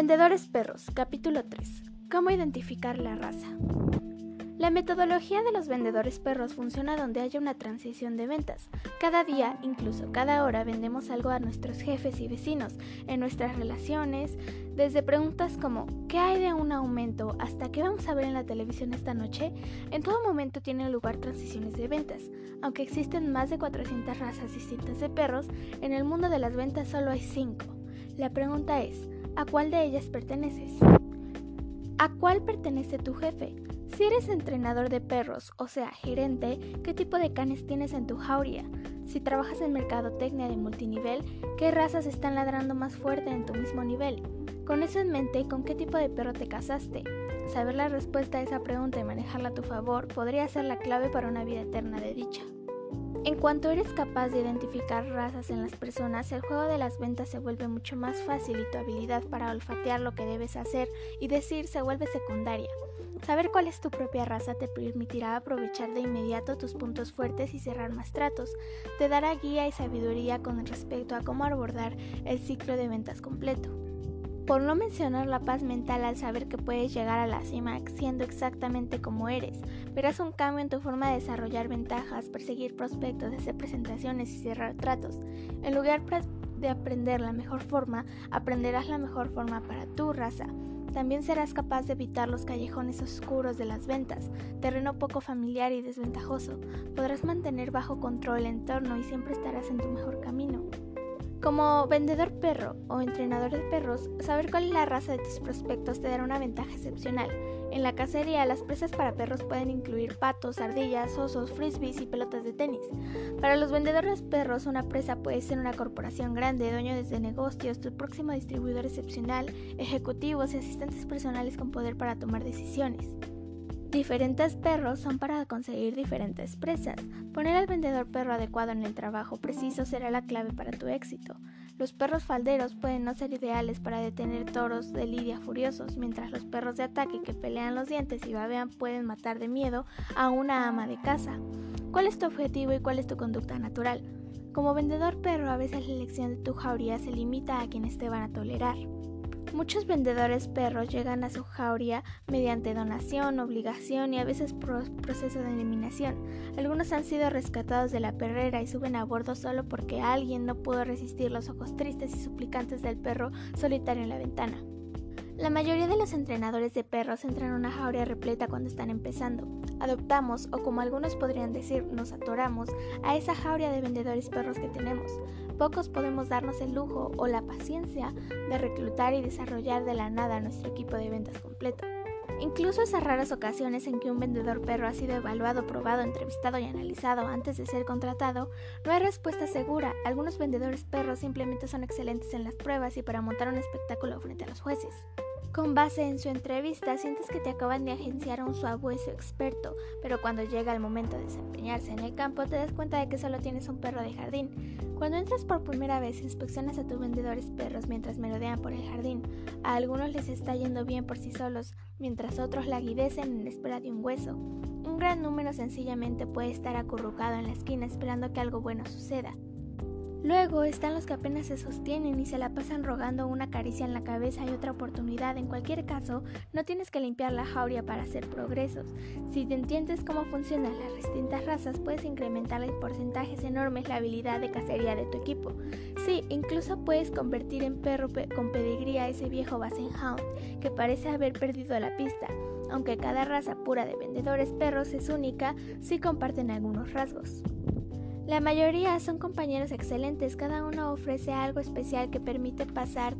Vendedores Perros, capítulo 3. ¿Cómo identificar la raza? La metodología de los vendedores perros funciona donde haya una transición de ventas. Cada día, incluso cada hora, vendemos algo a nuestros jefes y vecinos, en nuestras relaciones, desde preguntas como ¿qué hay de un aumento? hasta ¿qué vamos a ver en la televisión esta noche? En todo momento tienen lugar transiciones de ventas. Aunque existen más de 400 razas distintas de perros, en el mundo de las ventas solo hay 5. La pregunta es, ¿a cuál de ellas perteneces? ¿A cuál pertenece tu jefe? Si eres entrenador de perros, o sea, gerente, ¿qué tipo de canes tienes en tu jauría? Si trabajas en mercadotecnia de multinivel, ¿qué razas están ladrando más fuerte en tu mismo nivel? Con eso en mente, ¿con qué tipo de perro te casaste? Saber la respuesta a esa pregunta y manejarla a tu favor podría ser la clave para una vida eterna de dicha. En cuanto eres capaz de identificar razas en las personas, el juego de las ventas se vuelve mucho más fácil y tu habilidad para olfatear lo que debes hacer y decir se vuelve secundaria. Saber cuál es tu propia raza te permitirá aprovechar de inmediato tus puntos fuertes y cerrar más tratos. Te dará guía y sabiduría con respecto a cómo abordar el ciclo de ventas completo. Por no mencionar la paz mental al saber que puedes llegar a la cima siendo exactamente como eres, verás un cambio en tu forma de desarrollar ventajas, perseguir prospectos, hacer presentaciones y cerrar tratos. En lugar de aprender la mejor forma, aprenderás la mejor forma para tu raza. También serás capaz de evitar los callejones oscuros de las ventas, terreno poco familiar y desventajoso. Podrás mantener bajo control el entorno y siempre estarás en tu mejor camino. Como vendedor perro o entrenador de perros, saber cuál es la raza de tus prospectos te dará una ventaja excepcional. En la cacería, las presas para perros pueden incluir patos, ardillas, osos, frisbees y pelotas de tenis. Para los vendedores perros, una presa puede ser una corporación grande, dueño de negocios, tu próximo distribuidor excepcional, ejecutivos y asistentes personales con poder para tomar decisiones. Diferentes perros son para conseguir diferentes presas. Poner al vendedor perro adecuado en el trabajo preciso será la clave para tu éxito. Los perros falderos pueden no ser ideales para detener toros de lidia furiosos, mientras los perros de ataque que pelean los dientes y babean pueden matar de miedo a una ama de casa. ¿Cuál es tu objetivo y cuál es tu conducta natural? Como vendedor perro, a veces la elección de tu jauría se limita a quienes te van a tolerar. Muchos vendedores perros llegan a su jauría mediante donación, obligación y a veces proceso de eliminación. Algunos han sido rescatados de la perrera y suben a bordo solo porque alguien no pudo resistir los ojos tristes y suplicantes del perro solitario en la ventana. La mayoría de los entrenadores de perros entran en una jauría repleta cuando están empezando. Adoptamos, o como algunos podrían decir, nos atoramos a esa jauría de vendedores perros que tenemos. Pocos podemos darnos el lujo o la paciencia de reclutar y desarrollar de la nada nuestro equipo de ventas completo. Incluso esas raras ocasiones en que un vendedor perro ha sido evaluado, probado, entrevistado y analizado antes de ser contratado, no hay respuesta segura. Algunos vendedores perros simplemente son excelentes en las pruebas y para montar un espectáculo frente a los jueces. Con base en su entrevista, sientes que te acaban de agenciar a un suabueso experto, pero cuando llega el momento de desempeñarse en el campo, te das cuenta de que solo tienes un perro de jardín. Cuando entras por primera vez, inspeccionas a tus vendedores perros mientras merodean por el jardín. A algunos les está yendo bien por sí solos, mientras otros laguidecen en espera de un hueso. Un gran número sencillamente puede estar acurrucado en la esquina esperando que algo bueno suceda. Luego están los que apenas se sostienen y se la pasan rogando una caricia en la cabeza y otra oportunidad. En cualquier caso, no tienes que limpiar la jauría para hacer progresos. Si te entiendes cómo funcionan las distintas razas, puedes incrementar en porcentajes enormes la habilidad de cacería de tu equipo. Sí, incluso puedes convertir en perro con pedigría a ese viejo Hound que parece haber perdido la pista. Aunque cada raza pura de vendedores perros es única, sí comparten algunos rasgos. La mayoría son compañeros excelentes, cada uno ofrece algo especial que permite pasar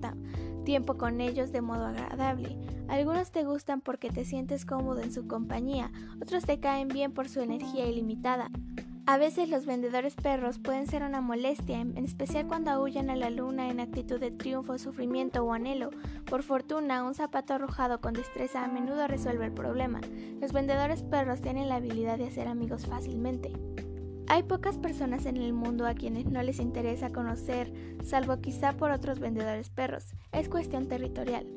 tiempo con ellos de modo agradable. Algunos te gustan porque te sientes cómodo en su compañía, otros te caen bien por su energía ilimitada. A veces los vendedores perros pueden ser una molestia, en especial cuando aullan a la luna en actitud de triunfo, sufrimiento o anhelo. Por fortuna, un zapato arrojado con destreza a menudo resuelve el problema. Los vendedores perros tienen la habilidad de hacer amigos fácilmente. Hay pocas personas en el mundo a quienes no les interesa conocer, salvo quizá por otros vendedores perros. Es cuestión territorial.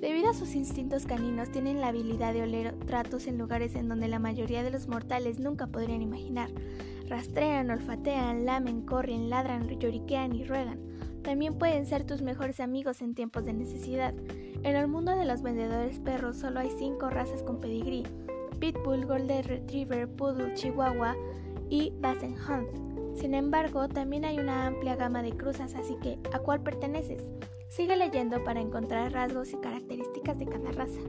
Debido a sus instintos caninos, tienen la habilidad de oler tratos en lugares en donde la mayoría de los mortales nunca podrían imaginar. Rastrean, olfatean, lamen, corren, ladran, lloriquean y ruegan. también pueden ser tus mejores amigos en tiempos de necesidad. En el mundo de los vendedores perros solo hay 5 razas con pedigrí: Pitbull, Golden Retriever, Poodle, Chihuahua y Basset Hound. Sin embargo, también hay una amplia gama de cruzas, así que ¿a cuál perteneces? Sigue leyendo para encontrar rasgos y características de cada raza.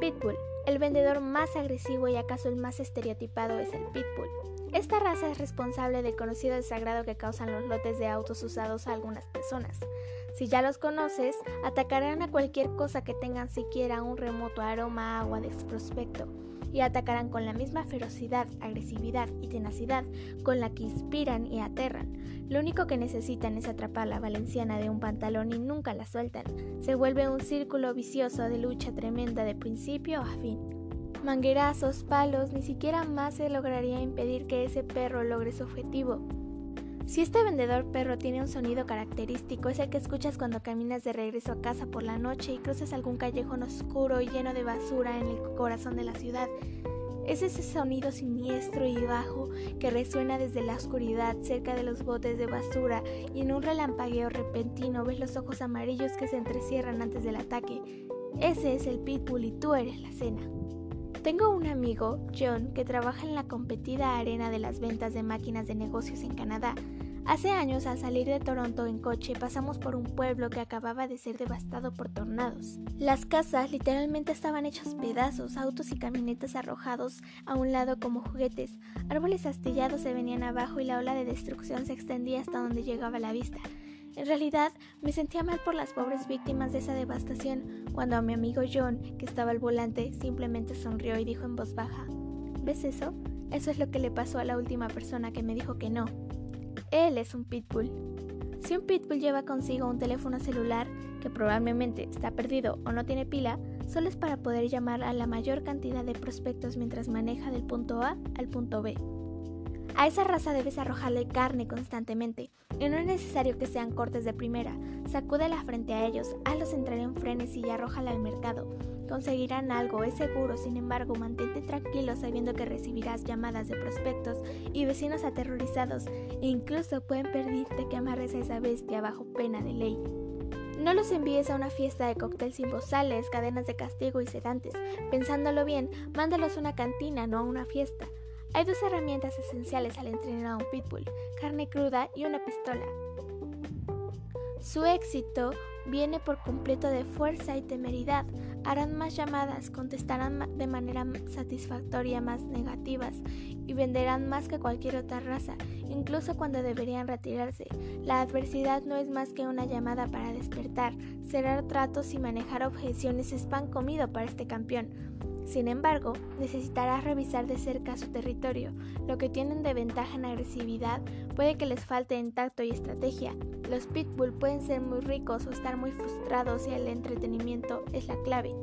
Pitbull. El vendedor más agresivo y acaso el más estereotipado es el Pitbull. Esta raza es responsable del conocido desagrado que causan los lotes de autos usados a algunas personas. Si ya los conoces, atacarán a cualquier cosa que tengan siquiera un remoto aroma a agua de prospecto y atacarán con la misma ferocidad, agresividad y tenacidad con la que inspiran y aterran. Lo único que necesitan es atrapar la valenciana de un pantalón y nunca la sueltan. Se vuelve un círculo vicioso de lucha tremenda de principio a fin. Manguerazos, palos, ni siquiera más se lograría impedir que ese perro logre su objetivo. Si este vendedor perro tiene un sonido característico, es el que escuchas cuando caminas de regreso a casa por la noche y cruzas algún callejón oscuro y lleno de basura en el corazón de la ciudad. Es ese sonido siniestro y bajo que resuena desde la oscuridad cerca de los botes de basura y en un relampagueo repentino ves los ojos amarillos que se entrecierran antes del ataque. Ese es el pitbull y tú eres la cena. Tengo un amigo, John, que trabaja en la competida arena de las ventas de máquinas de negocios en Canadá. Hace años, al salir de Toronto en coche, pasamos por un pueblo que acababa de ser devastado por tornados. Las casas literalmente estaban hechas pedazos, autos y camionetas arrojados a un lado como juguetes, árboles astillados se venían abajo y la ola de destrucción se extendía hasta donde llegaba la vista. En realidad, me sentía mal por las pobres víctimas de esa devastación, cuando a mi amigo John, que estaba al volante, simplemente sonrió y dijo en voz baja, ¿Ves eso? Eso es lo que le pasó a la última persona que me dijo que no. Él es un pitbull. Si un pitbull lleva consigo un teléfono celular que probablemente está perdido o no tiene pila, solo es para poder llamar a la mayor cantidad de prospectos mientras maneja del punto A al punto B. A esa raza debes arrojarle carne constantemente, y no es necesario que sean cortes de primera. Sacúdela frente a ellos, hazlos entrar en frenes y arrójala al mercado. Conseguirán algo, es seguro, sin embargo, mantente tranquilo sabiendo que recibirás llamadas de prospectos y vecinos aterrorizados, e incluso pueden pedirte que amarres a esa bestia bajo pena de ley. No los envíes a una fiesta de cóctel sin bozales, cadenas de castigo y sedantes. Pensándolo bien, mándalos a una cantina, no a una fiesta. Hay dos herramientas esenciales al entrenar a un pitbull, carne cruda y una pistola. Su éxito viene por completo de fuerza y temeridad. Harán más llamadas, contestarán de manera satisfactoria más negativas y venderán más que cualquier otra raza, incluso cuando deberían retirarse. La adversidad no es más que una llamada para despertar. Cerrar tratos y manejar objeciones es pan comido para este campeón. Sin embargo, necesitarás revisar de cerca su territorio. Lo que tienen de ventaja en agresividad puede que les falte en tacto y estrategia. Los pitbull pueden ser muy ricos o estar muy frustrados y el entretenimiento es la clave.